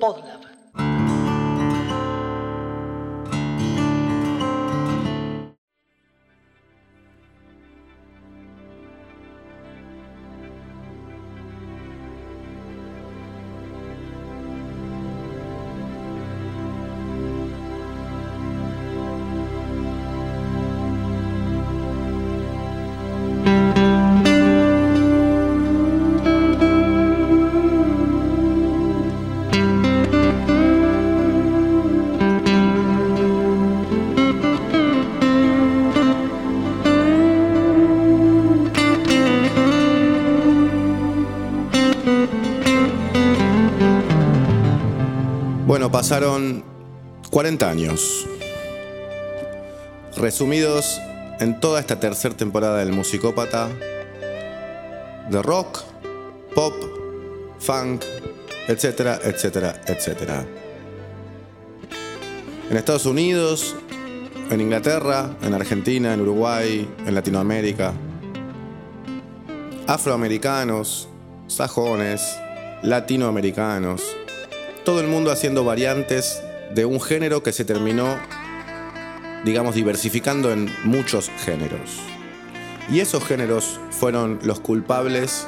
Podlab. Pasaron 40 años. Resumidos en toda esta tercera temporada del Musicópata, de rock, pop, funk, etcétera, etcétera, etcétera. En Estados Unidos, en Inglaterra, en Argentina, en Uruguay, en Latinoamérica. Afroamericanos, sajones, latinoamericanos, todo el mundo haciendo variantes de un género que se terminó, digamos, diversificando en muchos géneros. Y esos géneros fueron los culpables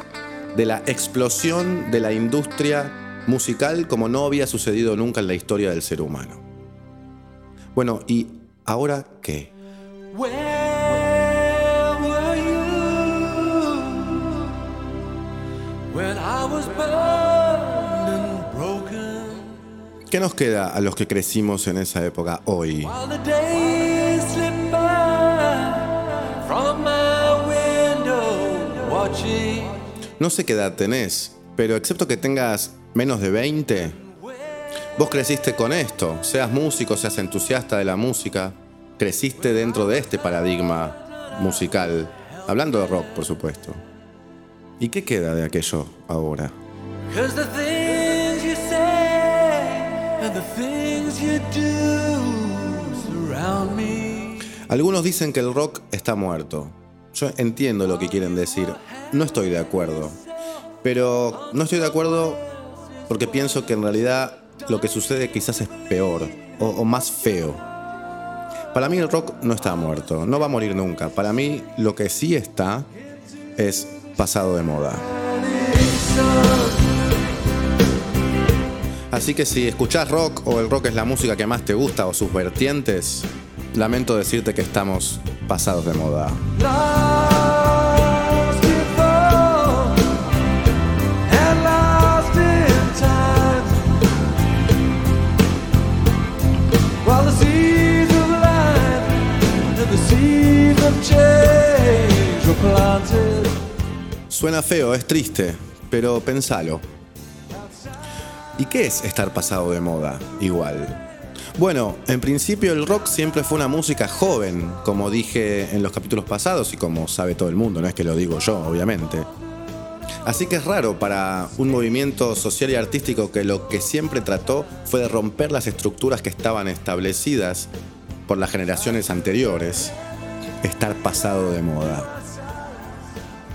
de la explosión de la industria musical como no había sucedido nunca en la historia del ser humano. Bueno, ¿y ahora qué? ¿Qué nos queda a los que crecimos en esa época hoy? No sé qué edad tenés, pero excepto que tengas menos de 20, vos creciste con esto, seas músico, seas entusiasta de la música, creciste dentro de este paradigma musical, hablando de rock, por supuesto. ¿Y qué queda de aquello ahora? Algunos dicen que el rock está muerto. Yo entiendo lo que quieren decir. No estoy de acuerdo. Pero no estoy de acuerdo porque pienso que en realidad lo que sucede quizás es peor o, o más feo. Para mí el rock no está muerto, no va a morir nunca. Para mí lo que sí está es pasado de moda. Así que si escuchás rock o el rock es la música que más te gusta o sus vertientes, lamento decirte que estamos pasados de moda. Suena feo, es triste, pero pensalo. ¿Y qué es estar pasado de moda? Igual. Bueno, en principio el rock siempre fue una música joven, como dije en los capítulos pasados y como sabe todo el mundo, no es que lo digo yo, obviamente. Así que es raro para un movimiento social y artístico que lo que siempre trató fue de romper las estructuras que estaban establecidas por las generaciones anteriores, estar pasado de moda.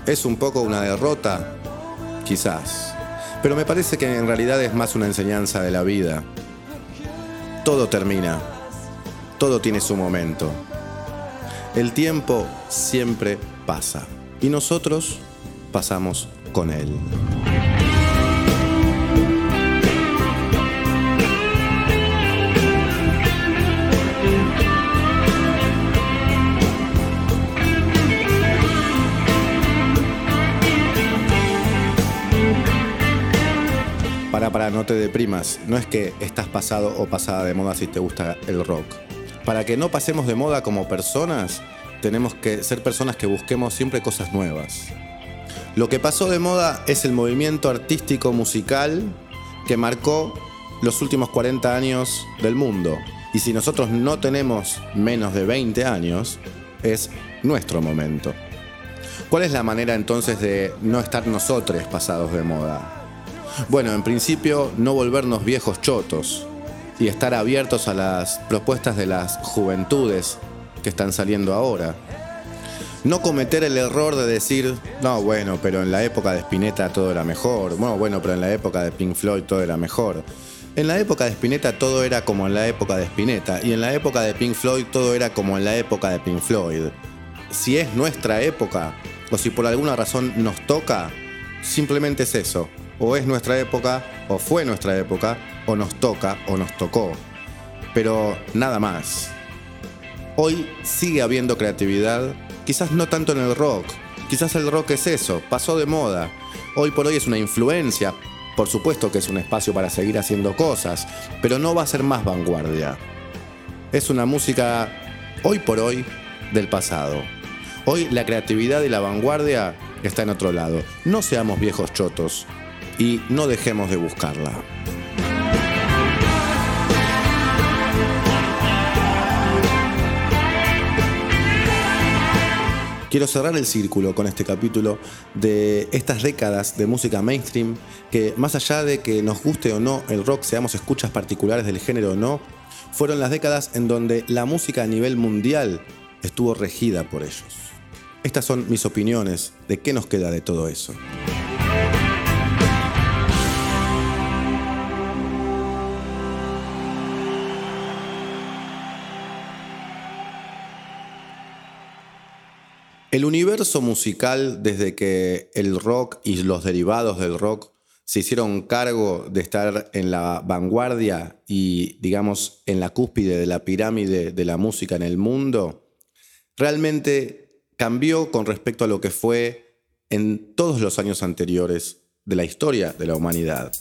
¿Es un poco una derrota? Quizás. Pero me parece que en realidad es más una enseñanza de la vida. Todo termina. Todo tiene su momento. El tiempo siempre pasa. Y nosotros pasamos con él. Para, no te deprimas. No es que estás pasado o pasada de moda si te gusta el rock. Para que no pasemos de moda como personas, tenemos que ser personas que busquemos siempre cosas nuevas. Lo que pasó de moda es el movimiento artístico musical que marcó los últimos 40 años del mundo. Y si nosotros no tenemos menos de 20 años, es nuestro momento. ¿Cuál es la manera entonces de no estar nosotros pasados de moda? Bueno, en principio, no volvernos viejos chotos y estar abiertos a las propuestas de las juventudes que están saliendo ahora. No cometer el error de decir, no, bueno, pero en la época de Spinetta todo era mejor. Bueno, bueno, pero en la época de Pink Floyd todo era mejor. En la época de Spinetta todo era como en la época de Spinetta. Y en la época de Pink Floyd todo era como en la época de Pink Floyd. Si es nuestra época, o si por alguna razón nos toca, simplemente es eso. O es nuestra época, o fue nuestra época, o nos toca, o nos tocó. Pero nada más. Hoy sigue habiendo creatividad, quizás no tanto en el rock, quizás el rock es eso, pasó de moda. Hoy por hoy es una influencia, por supuesto que es un espacio para seguir haciendo cosas, pero no va a ser más vanguardia. Es una música hoy por hoy del pasado. Hoy la creatividad y la vanguardia está en otro lado. No seamos viejos chotos y no dejemos de buscarla. Quiero cerrar el círculo con este capítulo de estas décadas de música mainstream que más allá de que nos guste o no el rock, seamos escuchas particulares del género o no, fueron las décadas en donde la música a nivel mundial estuvo regida por ellos. Estas son mis opiniones de qué nos queda de todo eso. El universo musical, desde que el rock y los derivados del rock se hicieron cargo de estar en la vanguardia y, digamos, en la cúspide de la pirámide de la música en el mundo, realmente cambió con respecto a lo que fue en todos los años anteriores de la historia de la humanidad.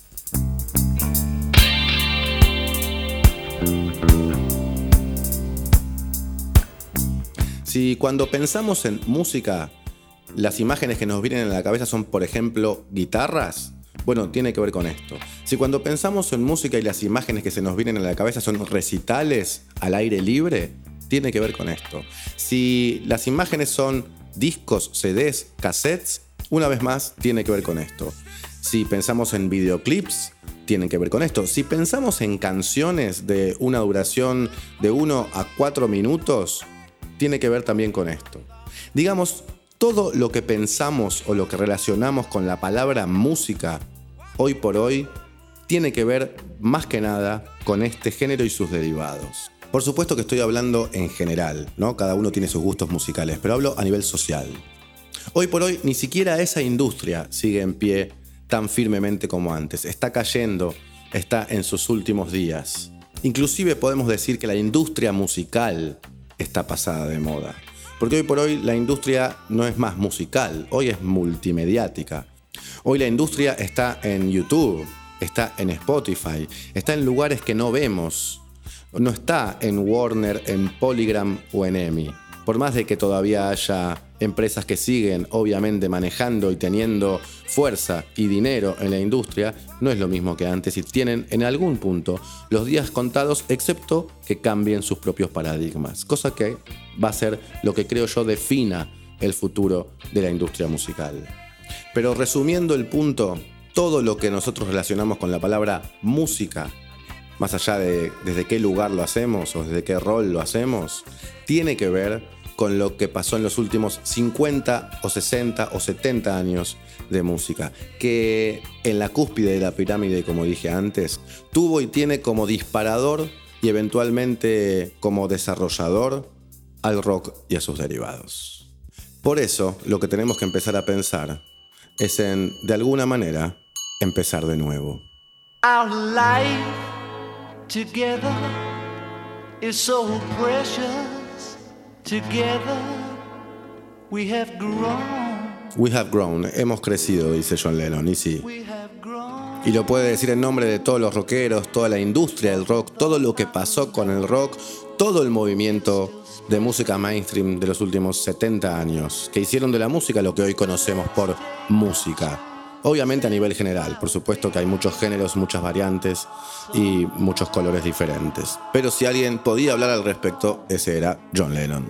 Si cuando pensamos en música, las imágenes que nos vienen a la cabeza son, por ejemplo, guitarras, bueno, tiene que ver con esto. Si cuando pensamos en música y las imágenes que se nos vienen a la cabeza son recitales al aire libre, tiene que ver con esto. Si las imágenes son discos, CDs, cassettes, una vez más, tiene que ver con esto. Si pensamos en videoclips, tiene que ver con esto. Si pensamos en canciones de una duración de 1 a 4 minutos, tiene que ver también con esto. Digamos, todo lo que pensamos o lo que relacionamos con la palabra música, hoy por hoy, tiene que ver más que nada con este género y sus derivados. Por supuesto que estoy hablando en general, ¿no? Cada uno tiene sus gustos musicales, pero hablo a nivel social. Hoy por hoy ni siquiera esa industria sigue en pie tan firmemente como antes. Está cayendo, está en sus últimos días. Inclusive podemos decir que la industria musical está pasada de moda. Porque hoy por hoy la industria no es más musical, hoy es multimediática. Hoy la industria está en YouTube, está en Spotify, está en lugares que no vemos. No está en Warner, en Polygram o en EMI por más de que todavía haya empresas que siguen obviamente manejando y teniendo fuerza y dinero en la industria, no es lo mismo que antes y tienen en algún punto los días contados excepto que cambien sus propios paradigmas, cosa que va a ser lo que creo yo defina el futuro de la industria musical. Pero resumiendo el punto, todo lo que nosotros relacionamos con la palabra música más allá de desde qué lugar lo hacemos o desde qué rol lo hacemos, tiene que ver con lo que pasó en los últimos 50 o 60 o 70 años de música, que en la cúspide de la pirámide, como dije antes, tuvo y tiene como disparador y eventualmente como desarrollador al rock y a sus derivados. Por eso, lo que tenemos que empezar a pensar es en, de alguna manera, empezar de nuevo. Together we have grown. We have grown, hemos crecido, dice John Lennon, y sí. Y lo puede decir en nombre de todos los rockeros, toda la industria del rock, todo lo que pasó con el rock, todo el movimiento de música mainstream de los últimos 70 años, que hicieron de la música lo que hoy conocemos por música. Obviamente a nivel general, por supuesto que hay muchos géneros, muchas variantes y muchos colores diferentes. Pero si alguien podía hablar al respecto, ese era John Lennon.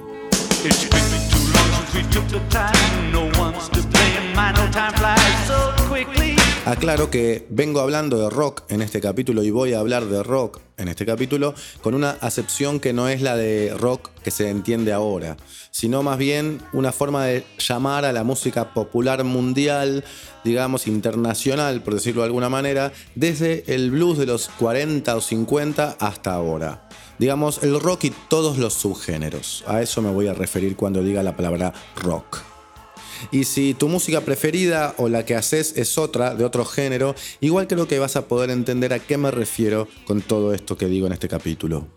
Aclaro que vengo hablando de rock en este capítulo y voy a hablar de rock en este capítulo con una acepción que no es la de rock que se entiende ahora, sino más bien una forma de llamar a la música popular mundial, digamos internacional, por decirlo de alguna manera, desde el blues de los 40 o 50 hasta ahora. Digamos, el rock y todos los subgéneros. A eso me voy a referir cuando diga la palabra rock. Y si tu música preferida o la que haces es otra, de otro género, igual creo que vas a poder entender a qué me refiero con todo esto que digo en este capítulo.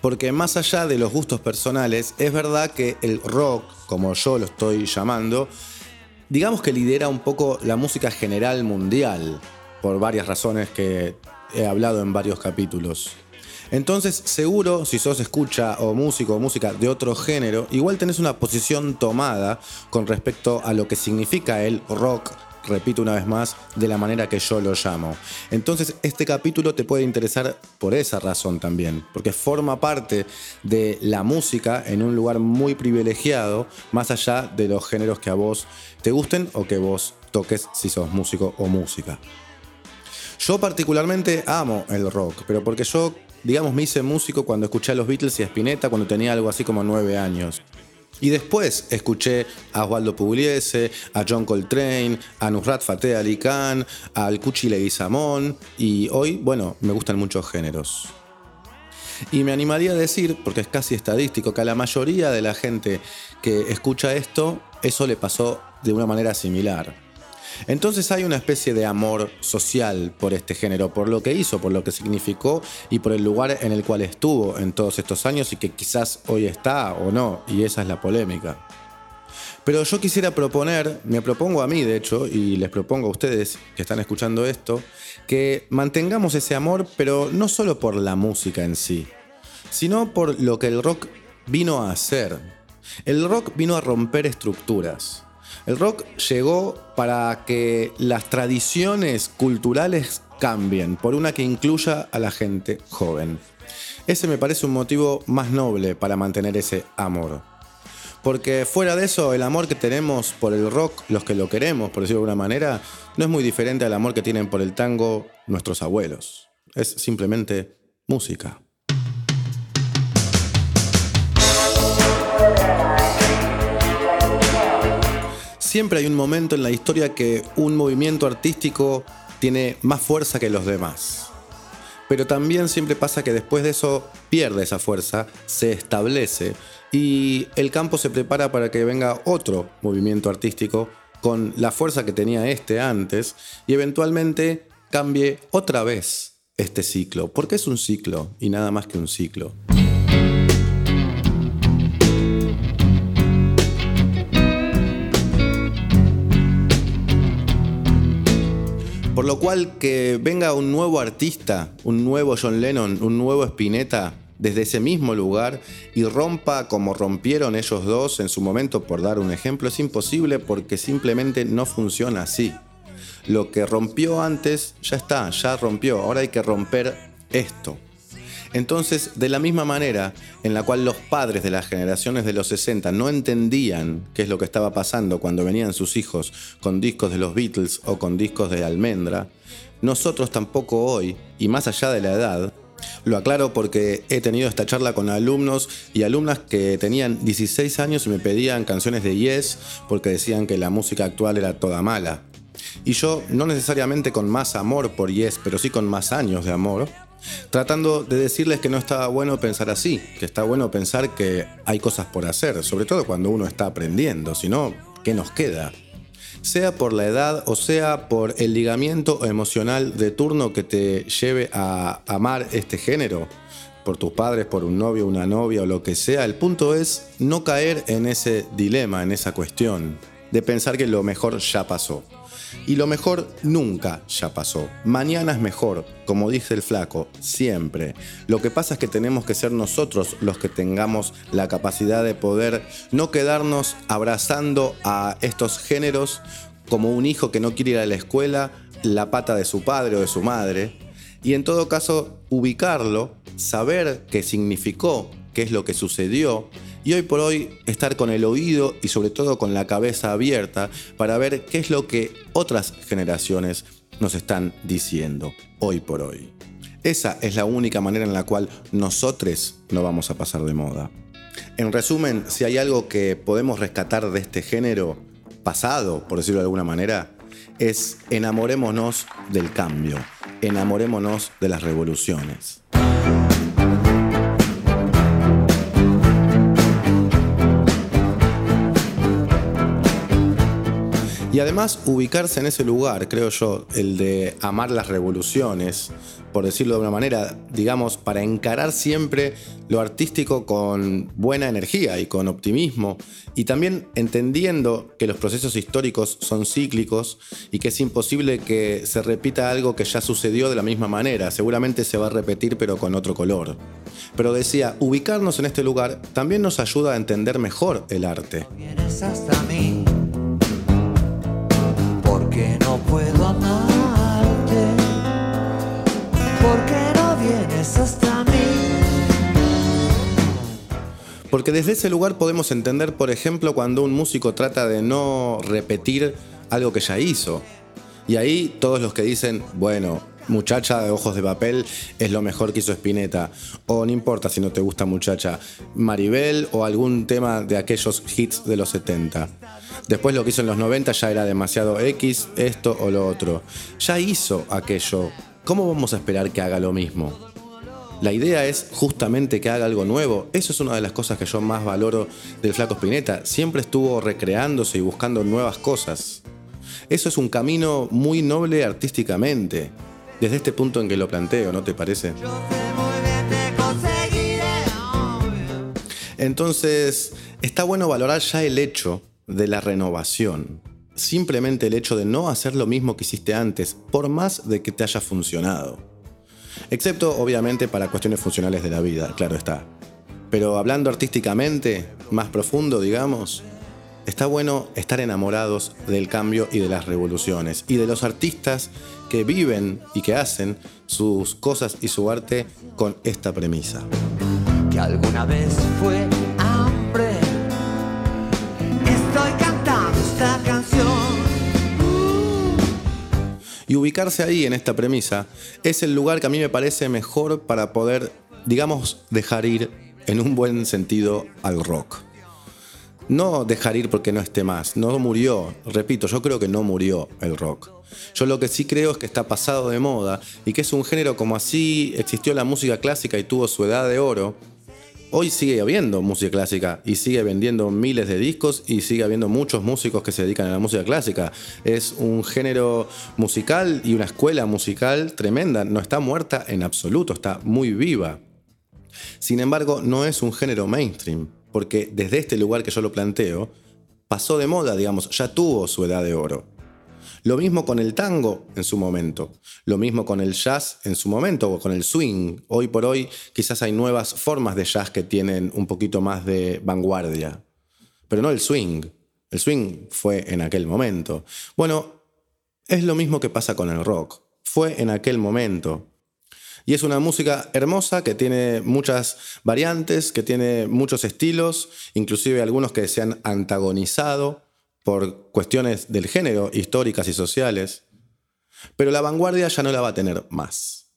Porque más allá de los gustos personales, es verdad que el rock, como yo lo estoy llamando, digamos que lidera un poco la música general mundial, por varias razones que he hablado en varios capítulos. Entonces, seguro, si sos escucha o músico o música de otro género, igual tenés una posición tomada con respecto a lo que significa el rock repito una vez más, de la manera que yo lo llamo. Entonces este capítulo te puede interesar por esa razón también, porque forma parte de la música en un lugar muy privilegiado, más allá de los géneros que a vos te gusten o que vos toques si sos músico o música. Yo particularmente amo el rock, pero porque yo digamos, me hice músico cuando escuché a los Beatles y a Spinetta cuando tenía algo así como nueve años. Y después escuché a Osvaldo Pugliese, a John Coltrane, a Nusrat Fateh Ali Khan, al Cuchi Leguizamón y hoy, bueno, me gustan muchos géneros. Y me animaría a decir, porque es casi estadístico, que a la mayoría de la gente que escucha esto, eso le pasó de una manera similar. Entonces hay una especie de amor social por este género, por lo que hizo, por lo que significó y por el lugar en el cual estuvo en todos estos años y que quizás hoy está o no, y esa es la polémica. Pero yo quisiera proponer, me propongo a mí de hecho, y les propongo a ustedes que están escuchando esto, que mantengamos ese amor, pero no solo por la música en sí, sino por lo que el rock vino a hacer. El rock vino a romper estructuras. El rock llegó para que las tradiciones culturales cambien por una que incluya a la gente joven. Ese me parece un motivo más noble para mantener ese amor. Porque fuera de eso, el amor que tenemos por el rock, los que lo queremos, por decirlo de alguna manera, no es muy diferente al amor que tienen por el tango nuestros abuelos. Es simplemente música. Siempre hay un momento en la historia que un movimiento artístico tiene más fuerza que los demás. Pero también siempre pasa que después de eso pierde esa fuerza, se establece y el campo se prepara para que venga otro movimiento artístico con la fuerza que tenía este antes y eventualmente cambie otra vez este ciclo. Porque es un ciclo y nada más que un ciclo. Por lo cual que venga un nuevo artista, un nuevo John Lennon, un nuevo Spinetta, desde ese mismo lugar y rompa como rompieron ellos dos en su momento, por dar un ejemplo, es imposible porque simplemente no funciona así. Lo que rompió antes ya está, ya rompió, ahora hay que romper esto. Entonces, de la misma manera en la cual los padres de las generaciones de los 60 no entendían qué es lo que estaba pasando cuando venían sus hijos con discos de los Beatles o con discos de Almendra, nosotros tampoco hoy, y más allá de la edad, lo aclaro porque he tenido esta charla con alumnos y alumnas que tenían 16 años y me pedían canciones de Yes porque decían que la música actual era toda mala. Y yo, no necesariamente con más amor por Yes, pero sí con más años de amor, tratando de decirles que no está bueno pensar así, que está bueno pensar que hay cosas por hacer, sobre todo cuando uno está aprendiendo, si no, ¿qué nos queda? Sea por la edad o sea por el ligamiento emocional de turno que te lleve a amar este género, por tus padres, por un novio, una novia o lo que sea, el punto es no caer en ese dilema, en esa cuestión, de pensar que lo mejor ya pasó. Y lo mejor nunca ya pasó. Mañana es mejor, como dice el flaco, siempre. Lo que pasa es que tenemos que ser nosotros los que tengamos la capacidad de poder no quedarnos abrazando a estos géneros como un hijo que no quiere ir a la escuela, la pata de su padre o de su madre. Y en todo caso, ubicarlo, saber qué significó, qué es lo que sucedió y hoy por hoy estar con el oído y sobre todo con la cabeza abierta para ver qué es lo que otras generaciones nos están diciendo hoy por hoy. Esa es la única manera en la cual nosotros no vamos a pasar de moda. En resumen, si hay algo que podemos rescatar de este género pasado, por decirlo de alguna manera, es enamorémonos del cambio, enamorémonos de las revoluciones. Y además ubicarse en ese lugar, creo yo, el de amar las revoluciones, por decirlo de una manera, digamos, para encarar siempre lo artístico con buena energía y con optimismo, y también entendiendo que los procesos históricos son cíclicos y que es imposible que se repita algo que ya sucedió de la misma manera, seguramente se va a repetir pero con otro color. Pero decía, ubicarnos en este lugar también nos ayuda a entender mejor el arte. Vienes porque no puedo amarte. Porque no vienes hasta mí. Porque desde ese lugar podemos entender, por ejemplo, cuando un músico trata de no repetir algo que ya hizo. Y ahí todos los que dicen, bueno, muchacha de ojos de papel es lo mejor que hizo Spinetta. O no importa si no te gusta muchacha, Maribel o algún tema de aquellos hits de los 70. Después lo que hizo en los 90 ya era demasiado X, esto o lo otro. Ya hizo aquello. ¿Cómo vamos a esperar que haga lo mismo? La idea es justamente que haga algo nuevo. Eso es una de las cosas que yo más valoro del Flaco Spinetta. Siempre estuvo recreándose y buscando nuevas cosas. Eso es un camino muy noble artísticamente. Desde este punto en que lo planteo, ¿no te parece? Entonces, está bueno valorar ya el hecho de la renovación. Simplemente el hecho de no hacer lo mismo que hiciste antes, por más de que te haya funcionado. Excepto, obviamente, para cuestiones funcionales de la vida, claro está. Pero hablando artísticamente, más profundo, digamos, está bueno estar enamorados del cambio y de las revoluciones y de los artistas que viven y que hacen sus cosas y su arte con esta premisa. que alguna vez fue hambre. Estoy cantando esta canción. Y ubicarse ahí en esta premisa es el lugar que a mí me parece mejor para poder, digamos, dejar ir en un buen sentido al rock. No dejar ir porque no esté más, no murió, repito, yo creo que no murió el rock. Yo lo que sí creo es que está pasado de moda y que es un género como así existió la música clásica y tuvo su edad de oro, Hoy sigue habiendo música clásica y sigue vendiendo miles de discos y sigue habiendo muchos músicos que se dedican a la música clásica. Es un género musical y una escuela musical tremenda. No está muerta en absoluto, está muy viva. Sin embargo, no es un género mainstream, porque desde este lugar que yo lo planteo, pasó de moda, digamos, ya tuvo su edad de oro. Lo mismo con el tango en su momento, lo mismo con el jazz en su momento o con el swing. Hoy por hoy quizás hay nuevas formas de jazz que tienen un poquito más de vanguardia, pero no el swing. El swing fue en aquel momento. Bueno, es lo mismo que pasa con el rock. Fue en aquel momento. Y es una música hermosa que tiene muchas variantes, que tiene muchos estilos, inclusive algunos que se han antagonizado por cuestiones del género, históricas y sociales, pero la vanguardia ya no la va a tener más.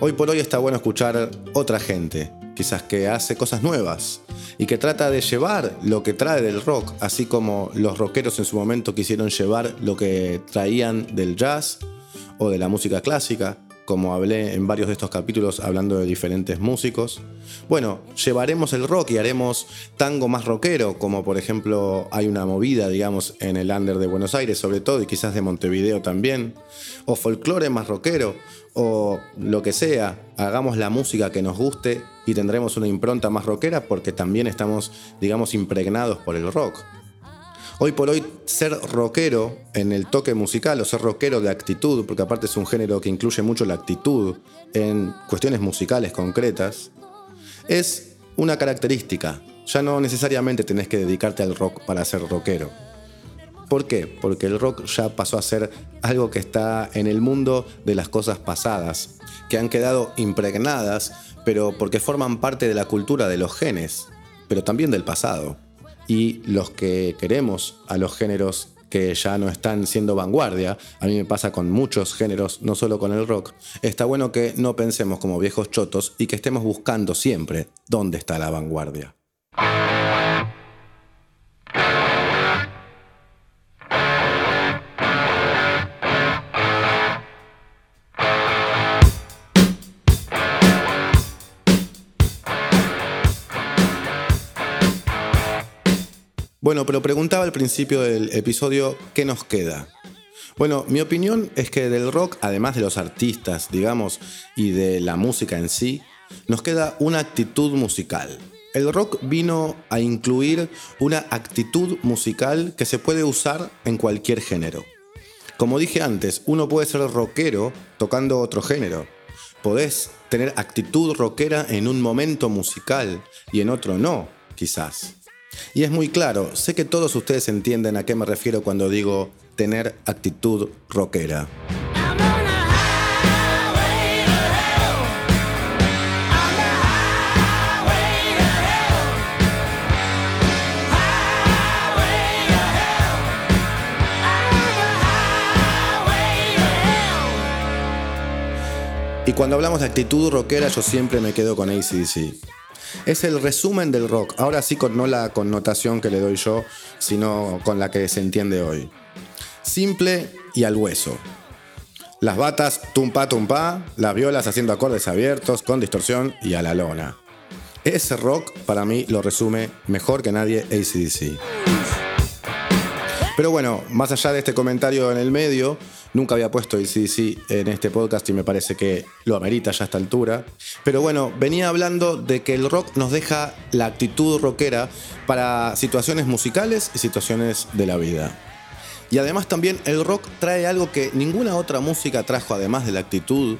Hoy por hoy está bueno escuchar otra gente, quizás que hace cosas nuevas y que trata de llevar lo que trae del rock, así como los rockeros en su momento quisieron llevar lo que traían del jazz o de la música clásica, como hablé en varios de estos capítulos hablando de diferentes músicos. Bueno, llevaremos el rock y haremos tango más rockero, como por ejemplo hay una movida, digamos, en el under de Buenos Aires sobre todo y quizás de Montevideo también, o folclore más rockero, o lo que sea, hagamos la música que nos guste y tendremos una impronta más rockera porque también estamos, digamos, impregnados por el rock. Hoy por hoy ser rockero en el toque musical o ser rockero de actitud, porque aparte es un género que incluye mucho la actitud en cuestiones musicales concretas, Es una característica. Ya no necesariamente tenés que dedicarte al rock para ser rockero. ¿Por qué? Porque el rock ya pasó a ser algo que está en el mundo de las cosas pasadas, que han quedado impregnadas, pero porque forman parte de la cultura de los genes, pero también del pasado. Y los que queremos a los géneros que ya no están siendo vanguardia, a mí me pasa con muchos géneros, no solo con el rock, está bueno que no pensemos como viejos chotos y que estemos buscando siempre dónde está la vanguardia. Bueno, pero preguntaba al principio del episodio, ¿qué nos queda? Bueno, mi opinión es que del rock, además de los artistas, digamos, y de la música en sí, nos queda una actitud musical. El rock vino a incluir una actitud musical que se puede usar en cualquier género. Como dije antes, uno puede ser rockero tocando otro género. Podés tener actitud rockera en un momento musical y en otro no, quizás. Y es muy claro, sé que todos ustedes entienden a qué me refiero cuando digo tener actitud rockera. Y cuando hablamos de actitud rockera, yo siempre me quedo con ACDC. Es el resumen del rock, ahora sí con no la connotación que le doy yo, sino con la que se entiende hoy. Simple y al hueso. Las batas tumpa tumpa, las violas haciendo acordes abiertos, con distorsión y a la lona. Ese rock para mí lo resume mejor que nadie ACDC. Pero bueno, más allá de este comentario en el medio, nunca había puesto ACDC en este podcast y me parece que lo amerita ya a esta altura. Pero bueno, venía hablando de que el rock nos deja la actitud rockera para situaciones musicales y situaciones de la vida. Y además también el rock trae algo que ninguna otra música trajo además de la actitud,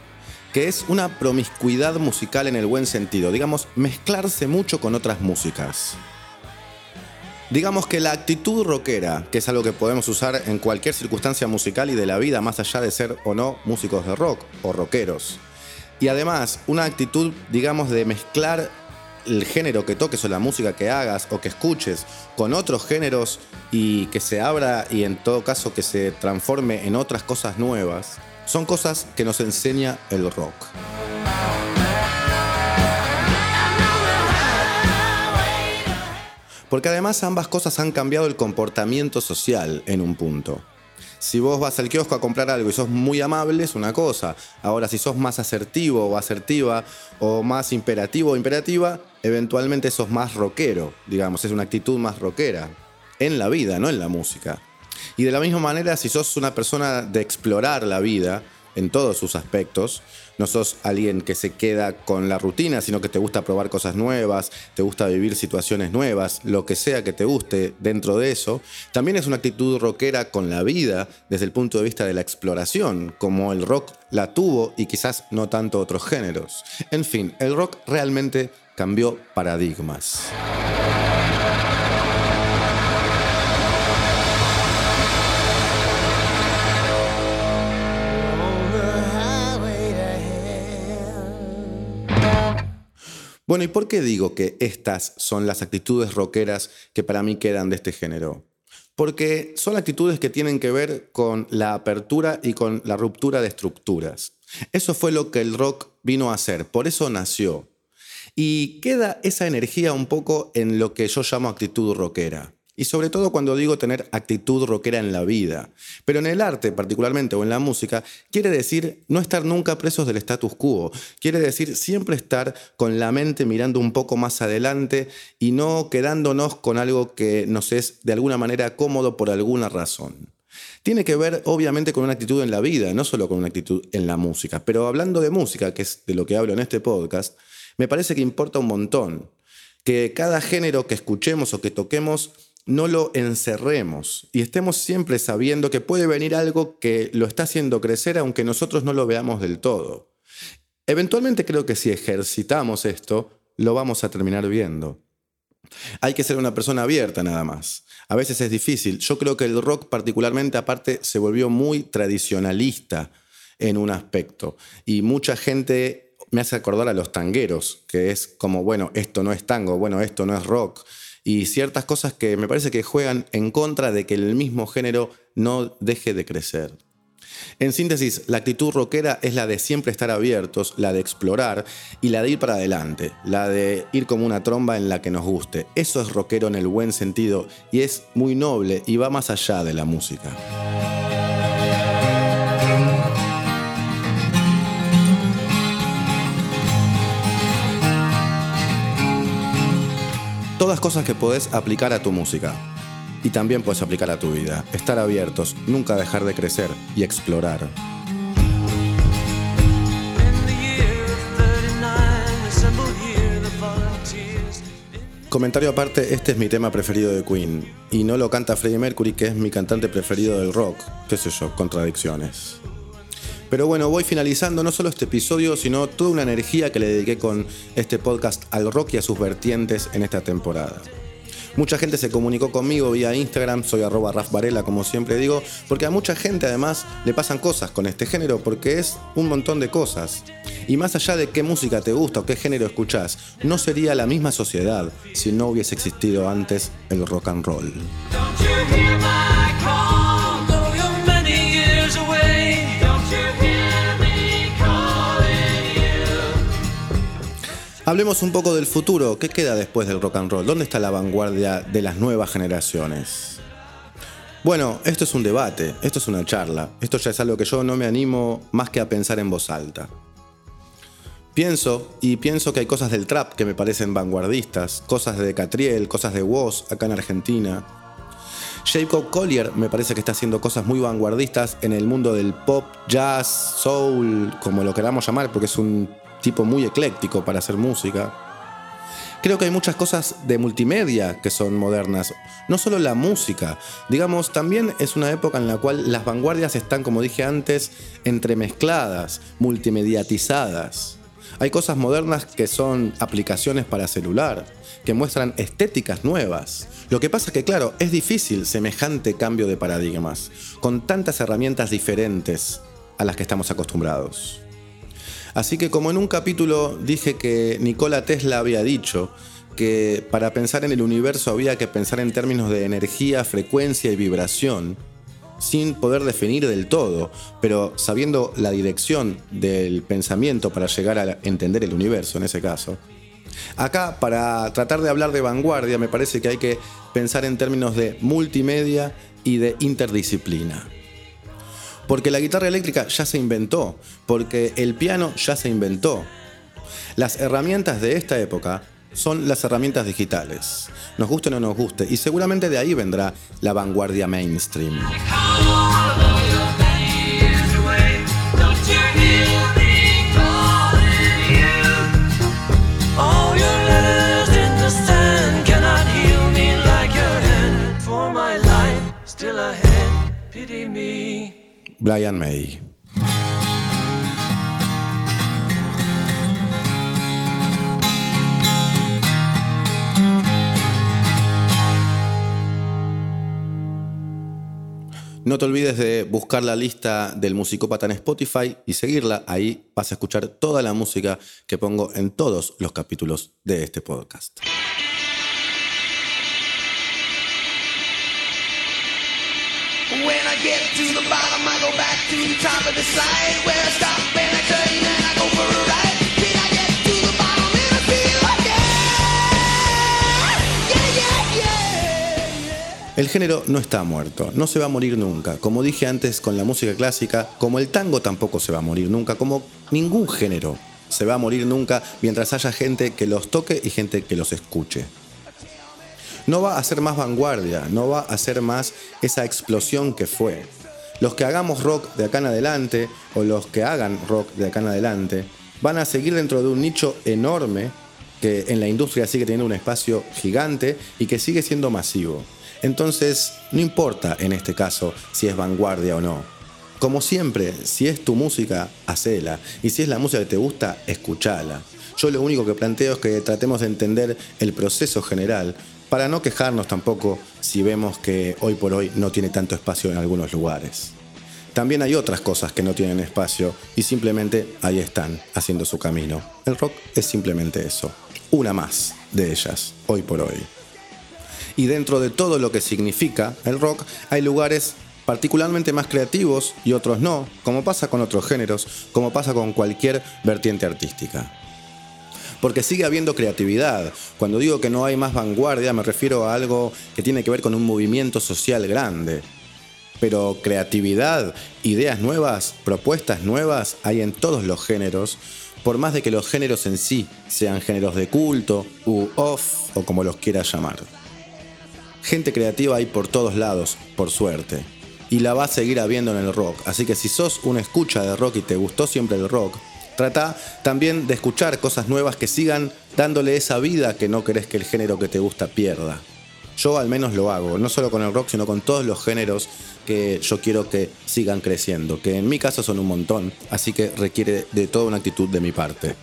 que es una promiscuidad musical en el buen sentido, digamos, mezclarse mucho con otras músicas. Digamos que la actitud rockera, que es algo que podemos usar en cualquier circunstancia musical y de la vida, más allá de ser o no músicos de rock o rockeros. Y además, una actitud, digamos, de mezclar el género que toques o la música que hagas o que escuches con otros géneros y que se abra y en todo caso que se transforme en otras cosas nuevas, son cosas que nos enseña el rock. Porque además ambas cosas han cambiado el comportamiento social en un punto. Si vos vas al kiosco a comprar algo y sos muy amable es una cosa. Ahora si sos más asertivo o asertiva o más imperativo o imperativa, eventualmente sos más rockero, digamos, es una actitud más rockera. En la vida, no en la música. Y de la misma manera, si sos una persona de explorar la vida, en todos sus aspectos. No sos alguien que se queda con la rutina, sino que te gusta probar cosas nuevas, te gusta vivir situaciones nuevas, lo que sea que te guste dentro de eso. También es una actitud rockera con la vida desde el punto de vista de la exploración, como el rock la tuvo y quizás no tanto otros géneros. En fin, el rock realmente cambió paradigmas. Bueno, ¿y por qué digo que estas son las actitudes rockeras que para mí quedan de este género? Porque son actitudes que tienen que ver con la apertura y con la ruptura de estructuras. Eso fue lo que el rock vino a hacer, por eso nació. Y queda esa energía un poco en lo que yo llamo actitud rockera. Y sobre todo cuando digo tener actitud rockera en la vida. Pero en el arte, particularmente, o en la música, quiere decir no estar nunca presos del status quo. Quiere decir siempre estar con la mente mirando un poco más adelante y no quedándonos con algo que nos es de alguna manera cómodo por alguna razón. Tiene que ver obviamente con una actitud en la vida, no solo con una actitud en la música. Pero hablando de música, que es de lo que hablo en este podcast, me parece que importa un montón. Que cada género que escuchemos o que toquemos no lo encerremos y estemos siempre sabiendo que puede venir algo que lo está haciendo crecer aunque nosotros no lo veamos del todo. Eventualmente creo que si ejercitamos esto, lo vamos a terminar viendo. Hay que ser una persona abierta nada más. A veces es difícil. Yo creo que el rock particularmente aparte se volvió muy tradicionalista en un aspecto. Y mucha gente me hace acordar a los tangueros, que es como, bueno, esto no es tango, bueno, esto no es rock. Y ciertas cosas que me parece que juegan en contra de que el mismo género no deje de crecer. En síntesis, la actitud rockera es la de siempre estar abiertos, la de explorar y la de ir para adelante, la de ir como una tromba en la que nos guste. Eso es rockero en el buen sentido y es muy noble y va más allá de la música. Todas cosas que podés aplicar a tu música y también puedes aplicar a tu vida. Estar abiertos, nunca dejar de crecer y explorar. In the year 39, assembled here the volunteers. Comentario aparte, este es mi tema preferido de Queen. Y no lo canta Freddie Mercury, que es mi cantante preferido del rock. Qué sé yo, contradicciones. Pero bueno, voy finalizando no solo este episodio, sino toda una energía que le dediqué con este podcast al rock y a sus vertientes en esta temporada. Mucha gente se comunicó conmigo vía Instagram, soy arroba Varela, como siempre digo, porque a mucha gente además le pasan cosas con este género, porque es un montón de cosas. Y más allá de qué música te gusta o qué género escuchás, no sería la misma sociedad si no hubiese existido antes el rock and roll. Hablemos un poco del futuro. ¿Qué queda después del rock and roll? ¿Dónde está la vanguardia de las nuevas generaciones? Bueno, esto es un debate, esto es una charla. Esto ya es algo que yo no me animo más que a pensar en voz alta. Pienso, y pienso que hay cosas del trap que me parecen vanguardistas, cosas de Catriel, cosas de Woz acá en Argentina. Jacob Collier me parece que está haciendo cosas muy vanguardistas en el mundo del pop, jazz, soul, como lo queramos llamar, porque es un tipo muy ecléctico para hacer música. Creo que hay muchas cosas de multimedia que son modernas, no solo la música, digamos, también es una época en la cual las vanguardias están, como dije antes, entremezcladas, multimediatizadas. Hay cosas modernas que son aplicaciones para celular, que muestran estéticas nuevas. Lo que pasa es que, claro, es difícil semejante cambio de paradigmas, con tantas herramientas diferentes a las que estamos acostumbrados. Así que como en un capítulo dije que Nikola Tesla había dicho que para pensar en el universo había que pensar en términos de energía, frecuencia y vibración, sin poder definir del todo, pero sabiendo la dirección del pensamiento para llegar a entender el universo en ese caso. Acá, para tratar de hablar de vanguardia, me parece que hay que pensar en términos de multimedia y de interdisciplina. Porque la guitarra eléctrica ya se inventó, porque el piano ya se inventó. Las herramientas de esta época son las herramientas digitales, nos guste o no nos guste, y seguramente de ahí vendrá la vanguardia mainstream. Brian May. No te olvides de buscar la lista del Musicópata en Spotify y seguirla. Ahí vas a escuchar toda la música que pongo en todos los capítulos de este podcast. El género no está muerto, no se va a morir nunca. Como dije antes con la música clásica, como el tango tampoco se va a morir nunca, como ningún género se va a morir nunca mientras haya gente que los toque y gente que los escuche. No va a ser más vanguardia, no va a ser más esa explosión que fue. Los que hagamos rock de acá en adelante, o los que hagan rock de acá en adelante, van a seguir dentro de un nicho enorme que en la industria sigue teniendo un espacio gigante y que sigue siendo masivo. Entonces, no importa en este caso si es vanguardia o no. Como siempre, si es tu música, hacela. Y si es la música que te gusta, escuchala. Yo lo único que planteo es que tratemos de entender el proceso general para no quejarnos tampoco si vemos que hoy por hoy no tiene tanto espacio en algunos lugares. También hay otras cosas que no tienen espacio y simplemente ahí están, haciendo su camino. El rock es simplemente eso, una más de ellas, hoy por hoy. Y dentro de todo lo que significa el rock, hay lugares particularmente más creativos y otros no, como pasa con otros géneros, como pasa con cualquier vertiente artística. Porque sigue habiendo creatividad. Cuando digo que no hay más vanguardia, me refiero a algo que tiene que ver con un movimiento social grande. Pero creatividad, ideas nuevas, propuestas nuevas hay en todos los géneros, por más de que los géneros en sí sean géneros de culto, u off, o como los quieras llamar. Gente creativa hay por todos lados, por suerte. Y la va a seguir habiendo en el rock. Así que si sos una escucha de rock y te gustó siempre el rock, trata también de escuchar cosas nuevas que sigan dándole esa vida que no querés que el género que te gusta pierda. Yo al menos lo hago, no solo con el rock, sino con todos los géneros que yo quiero que sigan creciendo, que en mi caso son un montón, así que requiere de toda una actitud de mi parte.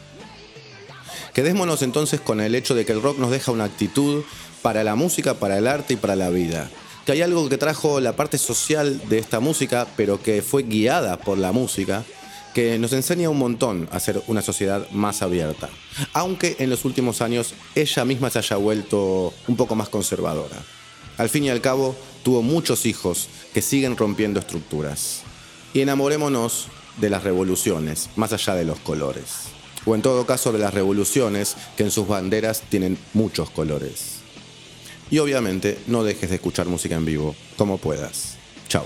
Quedémonos entonces con el hecho de que el rock nos deja una actitud para la música, para el arte y para la vida. Que hay algo que trajo la parte social de esta música, pero que fue guiada por la música, que nos enseña un montón a ser una sociedad más abierta. Aunque en los últimos años ella misma se haya vuelto un poco más conservadora. Al fin y al cabo, tuvo muchos hijos que siguen rompiendo estructuras. Y enamorémonos de las revoluciones, más allá de los colores. O en todo caso de las revoluciones que en sus banderas tienen muchos colores. Y obviamente no dejes de escuchar música en vivo, como puedas. Chau.